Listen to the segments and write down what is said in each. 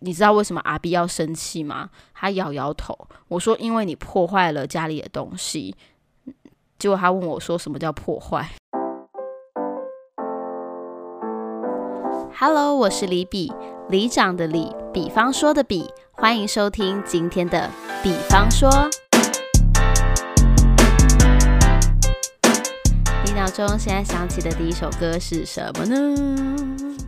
你知道为什么阿 B 要生气吗？他摇摇头。我说因为你破坏了家里的东西。结果他问我说什么叫破坏？Hello，我是李比，里长的里，比方说的比，欢迎收听今天的比方说。你脑中现在想起的第一首歌是什么呢？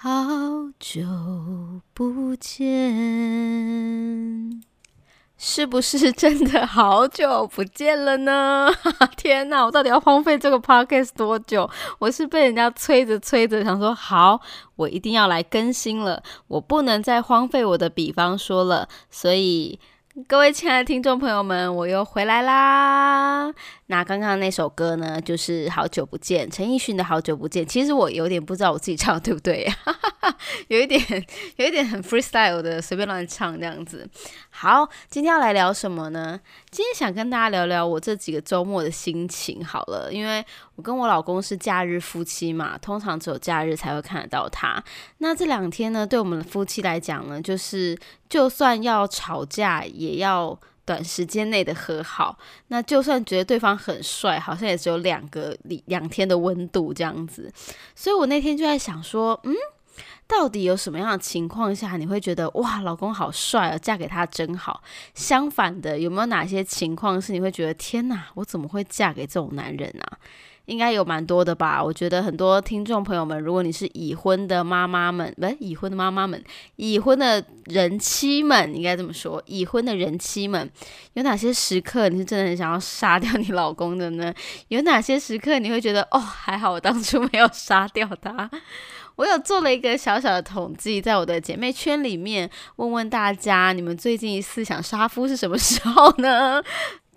好久不见，是不是真的好久不见了呢？天哪，我到底要荒废这个 podcast 多久？我是被人家催着催着，想说好，我一定要来更新了，我不能再荒废我的比方说了，所以。各位亲爱的听众朋友们，我又回来啦！那刚刚那首歌呢，就是《好久不见》，陈奕迅的《好久不见》。其实我有点不知道我自己唱的对不对，有一点，有一点很 freestyle 的，随便乱唱这样子。好，今天要来聊什么呢？今天想跟大家聊聊我这几个周末的心情。好了，因为我跟我老公是假日夫妻嘛，通常只有假日才会看得到他。那这两天呢，对我们夫妻来讲呢，就是就算要吵架，也要短时间内的和好。那就算觉得对方很帅，好像也只有两个两天的温度这样子。所以我那天就在想说，嗯。到底有什么样的情况下你会觉得哇，老公好帅啊，嫁给他真好？相反的，有没有哪些情况是你会觉得天哪，我怎么会嫁给这种男人啊？应该有蛮多的吧？我觉得很多听众朋友们，如果你是已婚的妈妈们，不是已婚的妈妈们，已婚的人妻们，应该这么说，已婚的人妻们，有哪些时刻你是真的很想要杀掉你老公的呢？有哪些时刻你会觉得哦，还好我当初没有杀掉他？我有做了一个小小的统计，在我的姐妹圈里面问问大家，你们最近一次想杀夫是什么时候呢？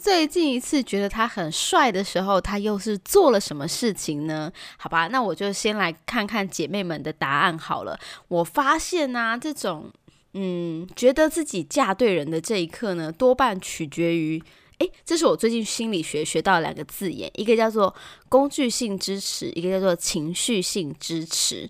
最近一次觉得他很帅的时候，他又是做了什么事情呢？好吧，那我就先来看看姐妹们的答案好了。我发现呢，这种嗯，觉得自己嫁对人的这一刻呢，多半取决于。诶，这是我最近心理学学到两个字眼，一个叫做工具性支持，一个叫做情绪性支持。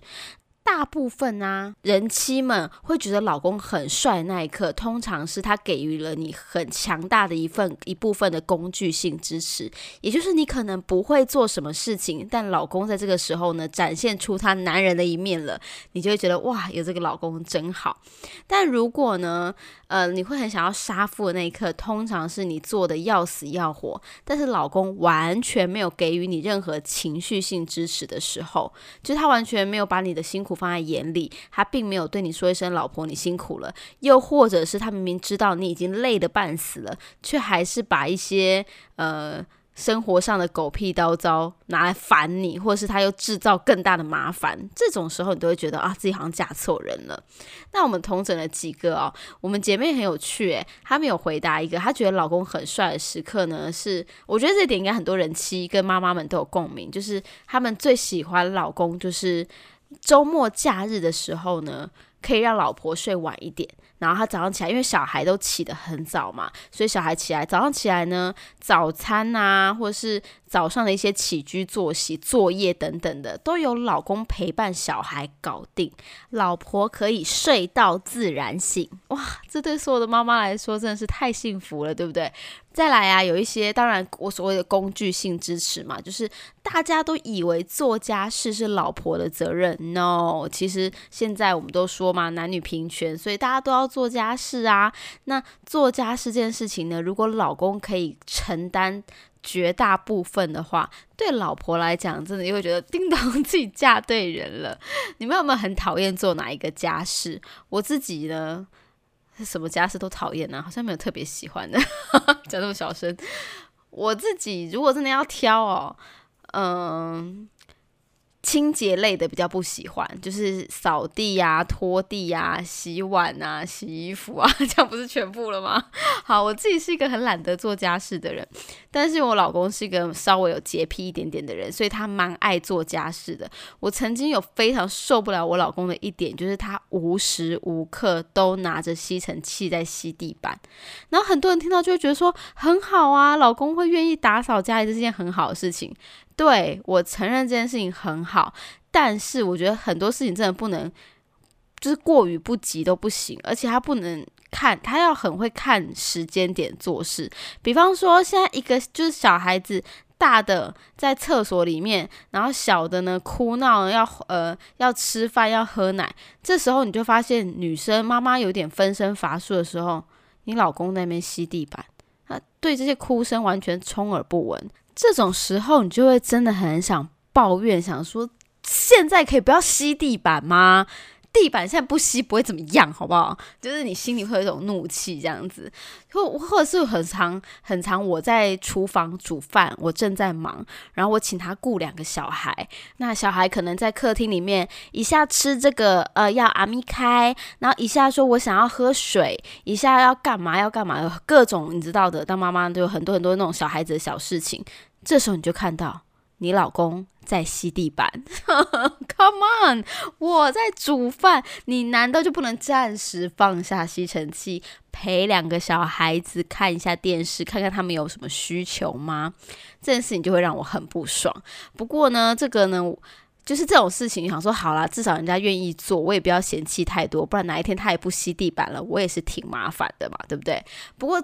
大部分啊，人妻们会觉得老公很帅那一刻，通常是他给予了你很强大的一份一部分的工具性支持，也就是你可能不会做什么事情，但老公在这个时候呢，展现出他男人的一面了，你就会觉得哇，有这个老公真好。但如果呢，呃，你会很想要杀父的那一刻，通常是你做的要死要活，但是老公完全没有给予你任何情绪性支持的时候，就是他完全没有把你的辛苦。不放在眼里，他并没有对你说一声“老婆，你辛苦了”，又或者是他明明知道你已经累得半死了，却还是把一些呃。生活上的狗屁叨叨拿来烦你，或者是他又制造更大的麻烦，这种时候你都会觉得啊，自己好像嫁错人了。那我们同整了几个哦，我们姐妹很有趣诶，她没有回答一个，她觉得老公很帅的时刻呢，是我觉得这点应该很多人妻跟妈妈们都有共鸣，就是他们最喜欢老公，就是周末假日的时候呢，可以让老婆睡晚一点。然后他早上起来，因为小孩都起得很早嘛，所以小孩起来早上起来呢，早餐啊，或者是早上的一些起居作息、作业等等的，都有老公陪伴小孩搞定，老婆可以睡到自然醒。哇，这对所有的妈妈来说真的是太幸福了，对不对？再来啊，有一些当然我所谓的工具性支持嘛，就是大家都以为做家事是老婆的责任，no，其实现在我们都说嘛，男女平权，所以大家都要。做家事啊，那做家事这件事情呢，如果老公可以承担绝大部分的话，对老婆来讲，真的又会觉得叮当自己嫁对人了。你们有没有很讨厌做哪一个家事？我自己呢，什么家事都讨厌呢，好像没有特别喜欢的。讲那么小声，我自己如果真的要挑哦，嗯。清洁类的比较不喜欢，就是扫地呀、拖地呀、洗碗啊、洗衣服啊，这样不是全部了吗？好，我自己是一个很懒得做家事的人，但是我老公是一个稍微有洁癖一点点的人，所以他蛮爱做家事的。我曾经有非常受不了我老公的一点，就是他无时无刻都拿着吸尘器在吸地板，然后很多人听到就会觉得说很好啊，老公会愿意打扫家里这是件很好的事情。对我承认这件事情很好，但是我觉得很多事情真的不能，就是过于不急都不行，而且他不能看，他要很会看时间点做事。比方说，现在一个就是小孩子，大的在厕所里面，然后小的呢哭闹要呃要吃饭要喝奶，这时候你就发现女生妈妈有点分身乏术的时候，你老公在那边吸地板，他对这些哭声完全充耳不闻。这种时候，你就会真的很想抱怨，想说现在可以不要吸地板吗？地板现在不吸不会怎么样，好不好？就是你心里会有一种怒气这样子，或或者是很长很长，我在厨房煮饭，我正在忙，然后我请他雇两个小孩，那小孩可能在客厅里面一下吃这个呃要阿咪开，然后一下说我想要喝水，一下要干嘛要干嘛，各种你知道的，当妈妈就有很多很多那种小孩子的小事情，这时候你就看到。你老公在吸地板，Come on！我在煮饭，你难道就不能暂时放下吸尘器，陪两个小孩子看一下电视，看看他们有什么需求吗？这件事情就会让我很不爽。不过呢，这个呢，就是这种事情，想说好啦，至少人家愿意做，我也不要嫌弃太多，不然哪一天他也不吸地板了，我也是挺麻烦的嘛，对不对？不过。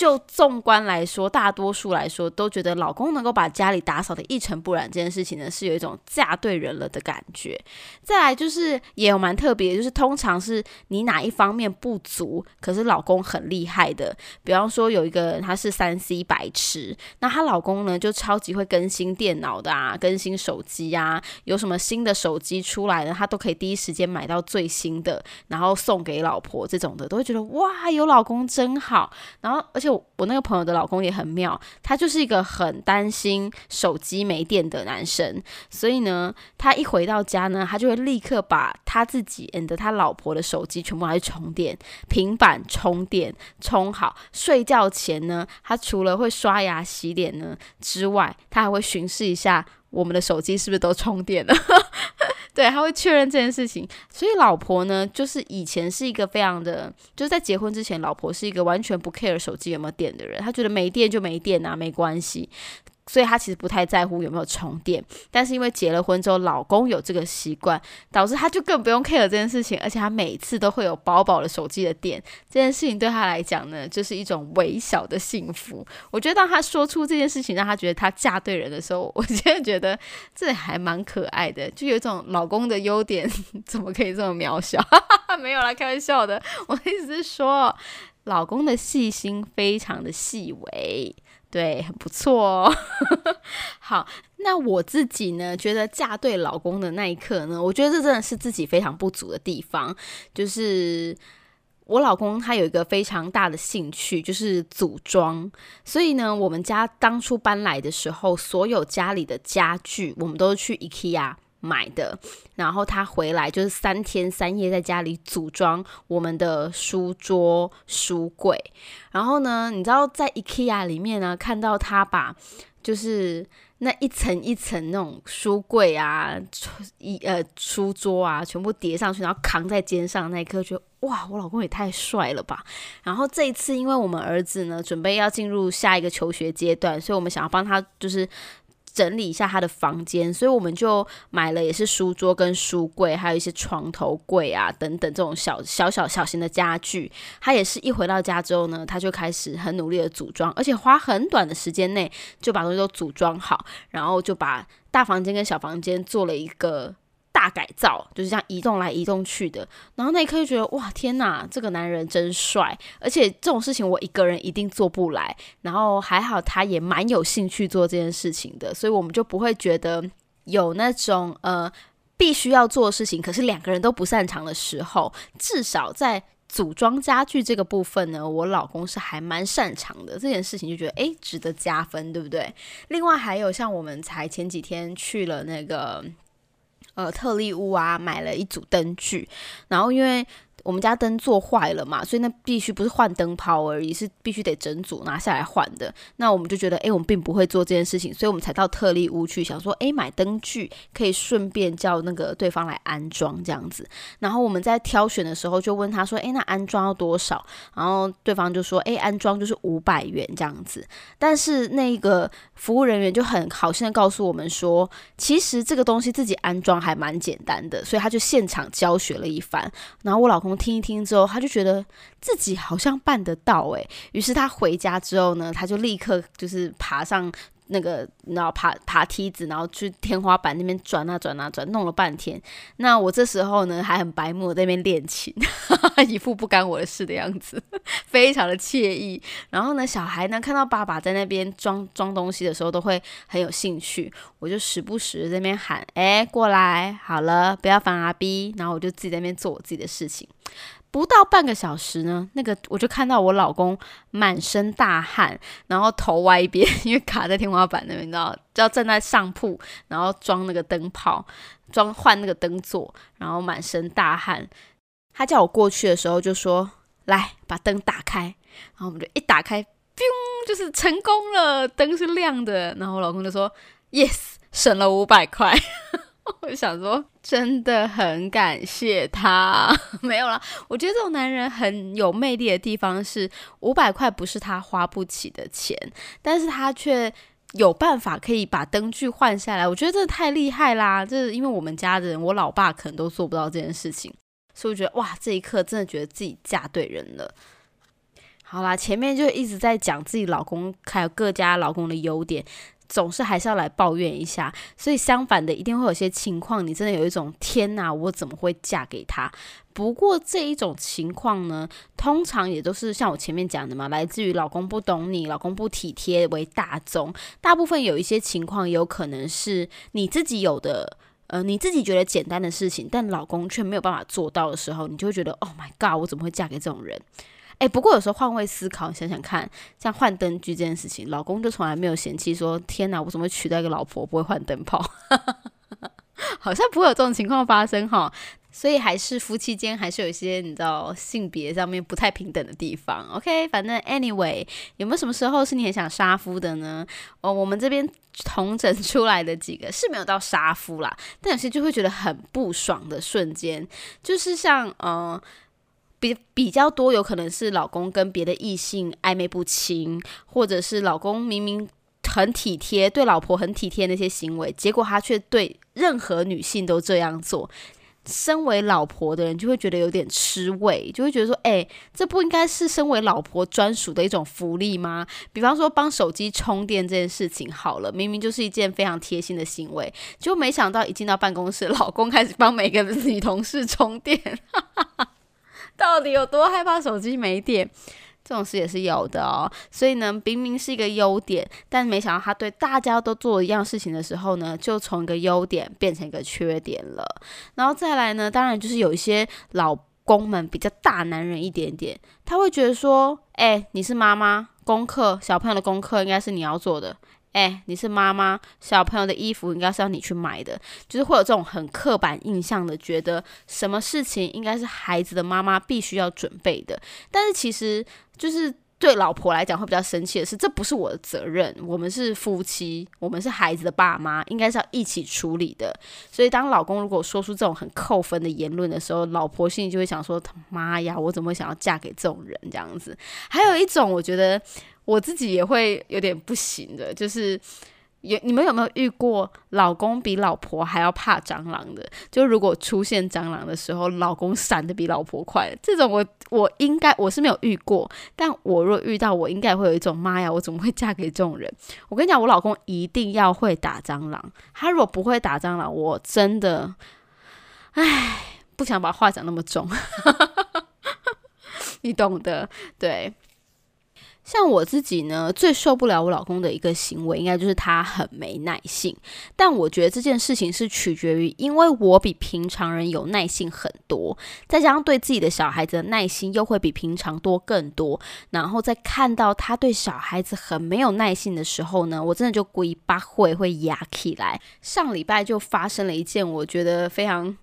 就纵观来说，大多数来说都觉得老公能够把家里打扫的一尘不染这件事情呢，是有一种嫁对人了的感觉。再来就是也有蛮特别，就是通常是你哪一方面不足，可是老公很厉害的。比方说有一个人他是三 C 白痴，那她老公呢就超级会更新电脑的啊，更新手机啊，有什么新的手机出来呢，他都可以第一时间买到最新的，然后送给老婆这种的，都会觉得哇，有老公真好。然后。而且我那个朋友的老公也很妙，他就是一个很担心手机没电的男生，所以呢，他一回到家呢，他就会立刻把他自己 and 他老婆的手机全部拿去充电，平板充电充好，睡觉前呢，他除了会刷牙洗脸呢之外，他还会巡视一下我们的手机是不是都充电了。对，他会确认这件事情，所以老婆呢，就是以前是一个非常的，就是在结婚之前，老婆是一个完全不 care 手机有没有电的人，他觉得没电就没电啊，没关系。所以她其实不太在乎有没有充电，但是因为结了婚之后，老公有这个习惯，导致她就更不用 care 这件事情，而且她每次都会有饱饱的手机的电，这件事情对她来讲呢，就是一种微小的幸福。我觉得当她说出这件事情，让她觉得她嫁对人的时候，我真的觉得这还蛮可爱的，就有一种老公的优点怎么可以这么渺小？没有啦，开玩笑的，我的意思是说，老公的细心非常的细微。对，很不错哦。好，那我自己呢，觉得嫁对老公的那一刻呢，我觉得这真的是自己非常不足的地方。就是我老公他有一个非常大的兴趣，就是组装。所以呢，我们家当初搬来的时候，所有家里的家具，我们都是去 IKEA。买的，然后他回来就是三天三夜在家里组装我们的书桌、书柜。然后呢，你知道在 IKEA 里面呢，看到他把就是那一层一层那种书柜啊、一呃书桌啊，全部叠上去，然后扛在肩上那一刻，觉得哇，我老公也太帅了吧！然后这一次，因为我们儿子呢准备要进入下一个求学阶段，所以我们想要帮他就是。整理一下他的房间，所以我们就买了也是书桌跟书柜，还有一些床头柜啊等等这种小小小小型的家具。他也是一回到家之后呢，他就开始很努力的组装，而且花很短的时间内就把东西都组装好，然后就把大房间跟小房间做了一个。大改造就是这样移动来移动去的，然后那一刻就觉得哇天哪，这个男人真帅！而且这种事情我一个人一定做不来，然后还好他也蛮有兴趣做这件事情的，所以我们就不会觉得有那种呃必须要做的事情，可是两个人都不擅长的时候。至少在组装家具这个部分呢，我老公是还蛮擅长的，这件事情就觉得诶值得加分，对不对？另外还有像我们才前几天去了那个。呃特例屋啊买了一组灯具，然后因为。我们家灯做坏了嘛，所以那必须不是换灯泡而已，是必须得整组拿下来换的。那我们就觉得，哎，我们并不会做这件事情，所以我们才到特例屋去，想说，哎，买灯具可以顺便叫那个对方来安装这样子。然后我们在挑选的时候就问他说，哎，那安装要多少？然后对方就说，哎，安装就是五百元这样子。但是那个服务人员就很好心的告诉我们说，其实这个东西自己安装还蛮简单的，所以他就现场教学了一番。然后我老公。听一听之后，他就觉得自己好像办得到哎。于是他回家之后呢，他就立刻就是爬上那个，然后爬爬梯子，然后去天花板那边转啊转啊转，弄了半天。那我这时候呢还很白目，在那边练琴，一副不干我的事的样子，非常的惬意。然后呢，小孩呢看到爸爸在那边装装东西的时候，都会很有兴趣。我就时不时在那边喊：“哎，过来，好了，不要烦阿 B。”然后我就自己在那边做我自己的事情。不到半个小时呢，那个我就看到我老公满身大汗，然后头歪一边，因为卡在天花板那边，你知道，就要站在上铺，然后装那个灯泡，装换那个灯座，然后满身大汗。他叫我过去的时候就说：“来，把灯打开。”然后我们就一打开，嘣，就是成功了，灯是亮的。然后我老公就说：“Yes，省了五百块。” 我想说，真的很感谢他。没有啦，我觉得这种男人很有魅力的地方是，五百块不是他花不起的钱，但是他却有办法可以把灯具换下来。我觉得这太厉害啦！这是因为我们家的人，我老爸可能都做不到这件事情，所以我觉得哇，这一刻真的觉得自己嫁对人了。好啦，前面就一直在讲自己老公还有各家老公的优点。总是还是要来抱怨一下，所以相反的，一定会有些情况，你真的有一种天哪，我怎么会嫁给他？不过这一种情况呢，通常也都是像我前面讲的嘛，来自于老公不懂你，老公不体贴为大宗。大部分有一些情况，有可能是你自己有的，呃，你自己觉得简单的事情，但老公却没有办法做到的时候，你就会觉得，Oh my god，我怎么会嫁给这种人？哎，不过有时候换位思考，想想看，像换灯具这件事情，老公就从来没有嫌弃说：“天哪，我怎么会娶到一个老婆不会换灯泡？” 好像不会有这种情况发生哈。所以还是夫妻间还是有一些你知道性别上面不太平等的地方。OK，反正 anyway，有没有什么时候是你很想杀夫的呢？哦，我们这边同整出来的几个是没有到杀夫啦，但有些就会觉得很不爽的瞬间，就是像呃。比比较多，有可能是老公跟别的异性暧昧不清，或者是老公明明很体贴，对老婆很体贴那些行为，结果他却对任何女性都这样做。身为老婆的人就会觉得有点吃味，就会觉得说，哎，这不应该是身为老婆专属的一种福利吗？比方说帮手机充电这件事情，好了，明明就是一件非常贴心的行为，就没想到一进到办公室，老公开始帮每个女同事充电。到底有多害怕手机没电？这种事也是有的哦。所以呢，明明是一个优点，但没想到他对大家都做一样事情的时候呢，就从一个优点变成一个缺点了。然后再来呢，当然就是有一些老公们比较大男人一点点，他会觉得说：“哎，你是妈妈，功课小朋友的功课应该是你要做的。”哎，你是妈妈，小朋友的衣服应该是要你去买的，就是会有这种很刻板印象的，觉得什么事情应该是孩子的妈妈必须要准备的。但是其实就是对老婆来讲会比较生气的是，这不是我的责任，我们是夫妻，我们是孩子的爸妈，应该是要一起处理的。所以当老公如果说出这种很扣分的言论的时候，老婆心里就会想说：他妈呀，我怎么会想要嫁给这种人？这样子。还有一种，我觉得。我自己也会有点不行的，就是有你们有没有遇过老公比老婆还要怕蟑螂的？就如果出现蟑螂的时候，老公闪的比老婆快，这种我我应该我是没有遇过，但我若遇到，我应该会有一种妈呀，我怎么会嫁给这种人？我跟你讲，我老公一定要会打蟑螂，他如果不会打蟑螂，我真的，唉，不想把话讲那么重，你懂的，对。像我自己呢，最受不了我老公的一个行为，应该就是他很没耐性。但我觉得这件事情是取决于，因为我比平常人有耐性很多，再加上对自己的小孩子的耐心又会比平常多更多。然后在看到他对小孩子很没有耐性的时候呢，我真的就故意把会会压起来。上礼拜就发生了一件我觉得非常。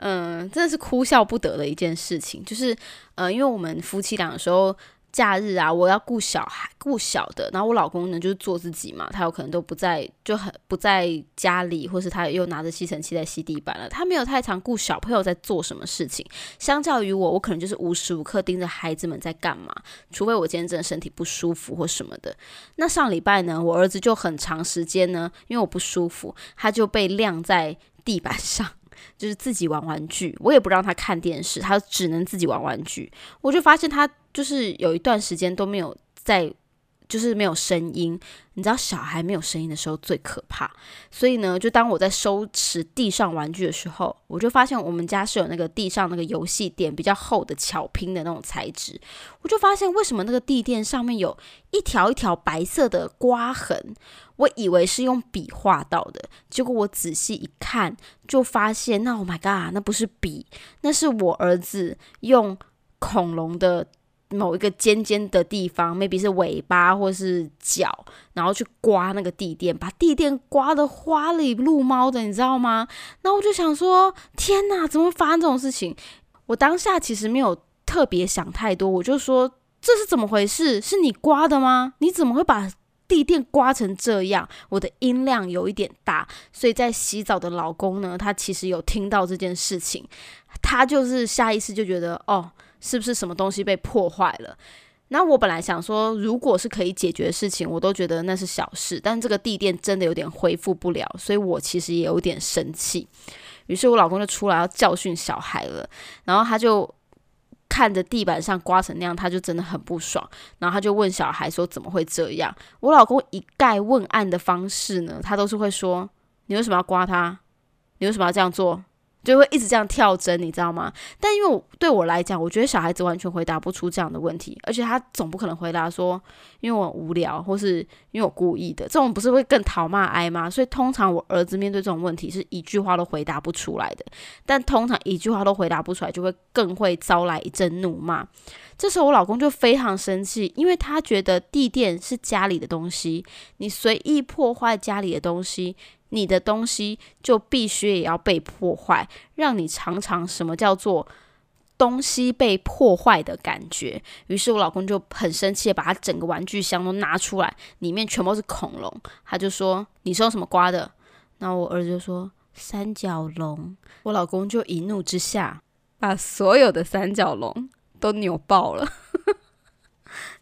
嗯，真的是哭笑不得的一件事情，就是，呃，因为我们夫妻俩的时候，假日啊，我要顾小孩，顾小的，然后我老公呢就是做自己嘛，他有可能都不在，就很不在家里，或是他又拿着吸尘器在吸地板了，他没有太常顾小朋友在做什么事情。相较于我，我可能就是无时无刻盯着孩子们在干嘛，除非我今天真的身体不舒服或什么的。那上礼拜呢，我儿子就很长时间呢，因为我不舒服，他就被晾在地板上。就是自己玩玩具，我也不让他看电视，他只能自己玩玩具。我就发现他就是有一段时间都没有在。就是没有声音，你知道小孩没有声音的时候最可怕。所以呢，就当我在收拾地上玩具的时候，我就发现我们家是有那个地上那个游戏垫比较厚的巧拼的那种材质。我就发现为什么那个地垫上面有一条一条白色的刮痕，我以为是用笔画到的，结果我仔细一看，就发现那 Oh my God，那不是笔，那是我儿子用恐龙的。某一个尖尖的地方，maybe 是尾巴或是脚，然后去刮那个地垫，把地垫刮的花里露猫的，你知道吗？那我就想说，天哪，怎么会发生这种事情？我当下其实没有特别想太多，我就说这是怎么回事？是你刮的吗？你怎么会把地垫刮成这样？我的音量有一点大，所以在洗澡的老公呢，他其实有听到这件事情，他就是下意识就觉得哦。是不是什么东西被破坏了？那我本来想说，如果是可以解决的事情，我都觉得那是小事。但这个地垫真的有点恢复不了，所以我其实也有点生气。于是我老公就出来要教训小孩了，然后他就看着地板上刮成那样，他就真的很不爽。然后他就问小孩说：“怎么会这样？”我老公一概问案的方式呢，他都是会说：“你为什么要刮他？你为什么要这样做？”就会一直这样跳针，你知道吗？但因为我对我来讲，我觉得小孩子完全回答不出这样的问题，而且他总不可能回答说，因为我无聊，或是因为我故意的，这种不是会更讨骂挨吗？所以通常我儿子面对这种问题是一句话都回答不出来的，但通常一句话都回答不出来，就会更会招来一阵怒骂。这时候我老公就非常生气，因为他觉得地垫是家里的东西，你随意破坏家里的东西。你的东西就必须也要被破坏，让你尝尝什么叫做东西被破坏的感觉。于是我老公就很生气，把他整个玩具箱都拿出来，里面全部是恐龙。他就说：“你是用什么刮的？”然后我儿子就说：“三角龙。”我老公就一怒之下，把所有的三角龙都扭爆了。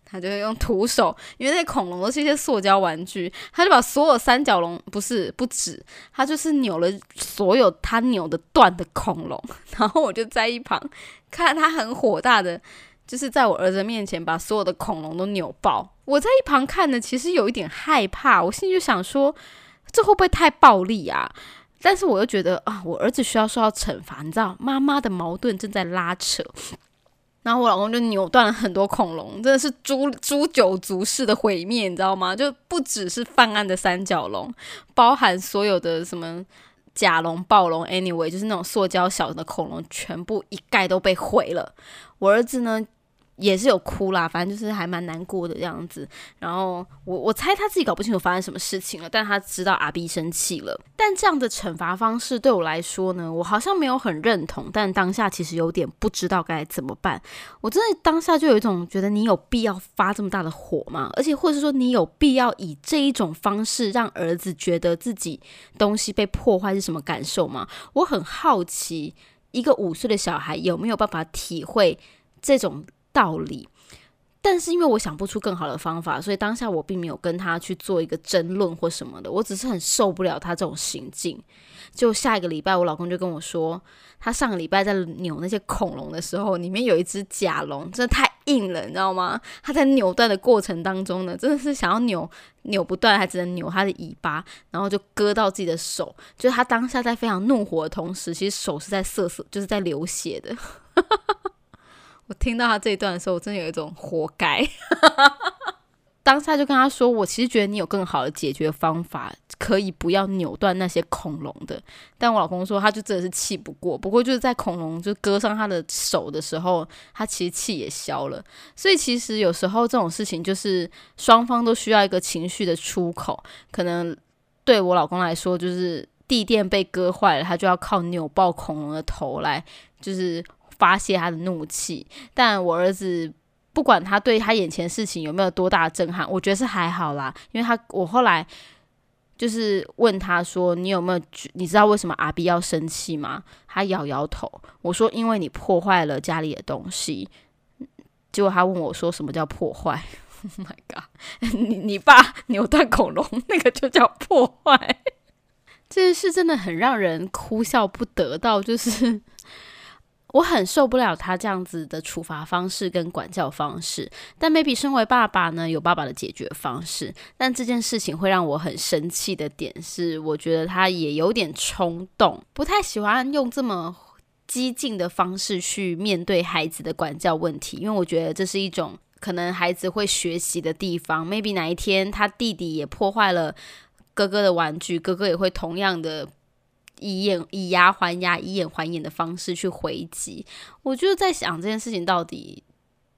他就会用徒手，因为那恐龙都是一些塑胶玩具，他就把所有三角龙不是不止，他就是扭了所有他扭的断的恐龙，然后我就在一旁看他很火大的，就是在我儿子面前把所有的恐龙都扭爆。我在一旁看的，其实有一点害怕，我心里就想说，这会不会太暴力啊？但是我又觉得啊，我儿子需要受到惩罚，你知道，妈妈的矛盾正在拉扯。然后我老公就扭断了很多恐龙，真的是诛诛九族式的毁灭，你知道吗？就不只是犯案的三角龙，包含所有的什么甲龙、暴龙，anyway，就是那种塑胶小的恐龙，全部一概都被毁了。我儿子呢？也是有哭啦，反正就是还蛮难过的这样子。然后我我猜他自己搞不清楚发生什么事情了，但他知道阿 B 生气了。但这样的惩罚方式对我来说呢，我好像没有很认同。但当下其实有点不知道该怎么办。我真的当下就有一种觉得你有必要发这么大的火吗？而且或者是说你有必要以这一种方式让儿子觉得自己东西被破坏是什么感受吗？我很好奇，一个五岁的小孩有没有办法体会这种。道理，但是因为我想不出更好的方法，所以当下我并没有跟他去做一个争论或什么的。我只是很受不了他这种行径。就下一个礼拜，我老公就跟我说，他上个礼拜在扭那些恐龙的时候，里面有一只甲龙，真的太硬了，你知道吗？他在扭断的过程当中呢，真的是想要扭扭不断，还只能扭他的尾巴，然后就割到自己的手。就是他当下在非常怒火的同时，其实手是在瑟瑟，就是在流血的。我听到他这一段的时候，我真的有一种活该。当下就跟他说：“我其实觉得你有更好的解决方法，可以不要扭断那些恐龙的。”但我老公说，他就真的是气不过。不过就是在恐龙就割伤他的手的时候，他其实气也消了。所以其实有时候这种事情就是双方都需要一个情绪的出口。可能对我老公来说，就是地垫被割坏了，他就要靠扭爆恐龙的头来，就是发泄他的怒气。但我儿子。不管他对他眼前事情有没有多大震撼，我觉得是还好啦。因为他我后来就是问他说：“你有没有你知道为什么阿 B 要生气吗？”他摇摇头。我说：“因为你破坏了家里的东西。”结果他问我说：“什么叫破坏？” Oh my god！你你爸扭断恐龙那个就叫破坏？这件事真的很让人哭笑不得，到就是。我很受不了他这样子的处罚方式跟管教方式，但 maybe 身为爸爸呢，有爸爸的解决方式。但这件事情会让我很生气的点是，我觉得他也有点冲动，不太喜欢用这么激进的方式去面对孩子的管教问题，因为我觉得这是一种可能孩子会学习的地方。maybe 哪一天他弟弟也破坏了哥哥的玩具，哥哥也会同样的。以眼以牙还牙，以眼还眼的方式去回击，我就在想这件事情到底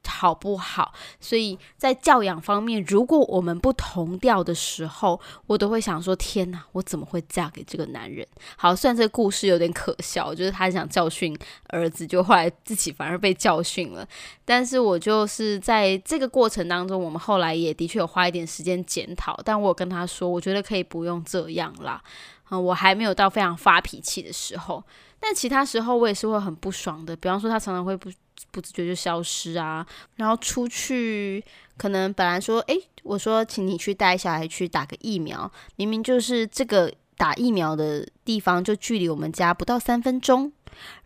好不好？所以在教养方面，如果我们不同调的时候，我都会想说：天哪，我怎么会嫁给这个男人？好，虽然这个故事有点可笑，就是他想教训儿子，就后来自己反而被教训了。但是我就是在这个过程当中，我们后来也的确有花一点时间检讨。但我跟他说，我觉得可以不用这样啦。啊，我还没有到非常发脾气的时候，但其他时候我也是会很不爽的。比方说，他常常会不不自觉就消失啊，然后出去，可能本来说，诶，我说请你去带小孩去打个疫苗，明明就是这个打疫苗的地方就距离我们家不到三分钟，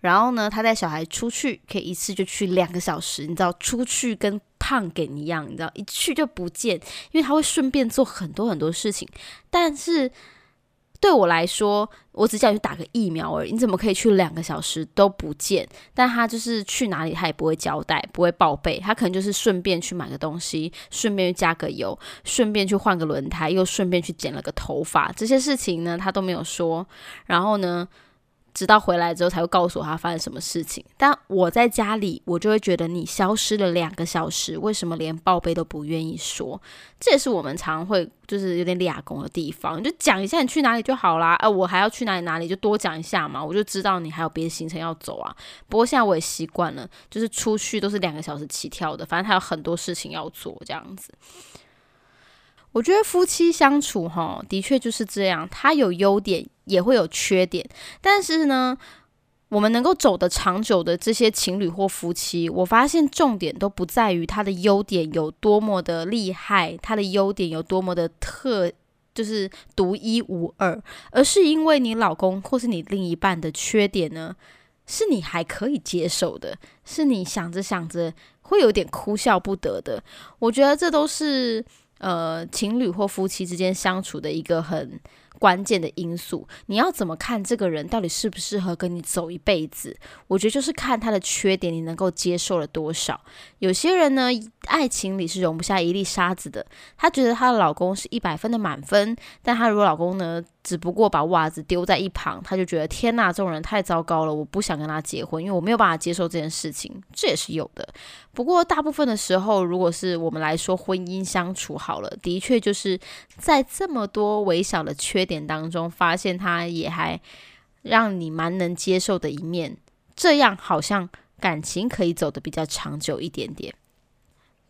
然后呢，他带小孩出去可以一次就去两个小时，你知道，出去跟胖给一样，你知道，一去就不见，因为他会顺便做很多很多事情，但是。对我来说，我只想去打个疫苗而已。你怎么可以去两个小时都不见？但他就是去哪里，他也不会交代，不会报备。他可能就是顺便去买个东西，顺便加个油，顺便去换个轮胎，又顺便去剪了个头发。这些事情呢，他都没有说。然后呢？直到回来之后才会告诉我他发生什么事情，但我在家里，我就会觉得你消失了两个小时，为什么连报备都不愿意说？这也是我们常会就是有点俩工的地方，就讲一下你去哪里就好啦。呃，我还要去哪里哪里，就多讲一下嘛，我就知道你还有别的行程要走啊。不过现在我也习惯了，就是出去都是两个小时起跳的，反正他有很多事情要做，这样子。我觉得夫妻相处，哈，的确就是这样。他有优点，也会有缺点。但是呢，我们能够走得长久的这些情侣或夫妻，我发现重点都不在于他的优点有多么的厉害，他的优点有多么的特，就是独一无二，而是因为你老公或是你另一半的缺点呢，是你还可以接受的，是你想着想着会有点哭笑不得的。我觉得这都是。呃，情侣或夫妻之间相处的一个很关键的因素，你要怎么看这个人到底适不适合跟你走一辈子？我觉得就是看他的缺点，你能够接受了多少。有些人呢，爱情里是容不下一粒沙子的，她觉得她的老公是一百分的满分，但她如果老公呢？只不过把袜子丢在一旁，他就觉得天哪，这种人太糟糕了，我不想跟他结婚，因为我没有办法接受这件事情，这也是有的。不过大部分的时候，如果是我们来说婚姻相处好了，的确就是在这么多微小的缺缺点当中，发现他也还让你蛮能接受的一面，这样好像感情可以走得比较长久一点点。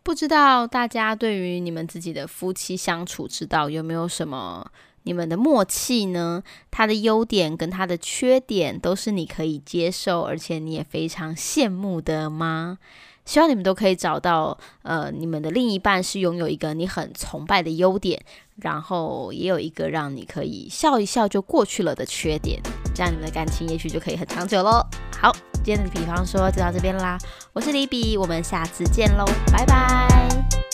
不知道大家对于你们自己的夫妻相处之道有没有什么？你们的默契呢？他的优点跟他的缺点都是你可以接受，而且你也非常羡慕的吗？希望你们都可以找到，呃，你们的另一半是拥有一个你很崇拜的优点，然后也有一个让你可以笑一笑就过去了的缺点，这样你们的感情也许就可以很长久喽。好，今天的比方说就到这边啦，我是李比，我们下次见喽，拜拜。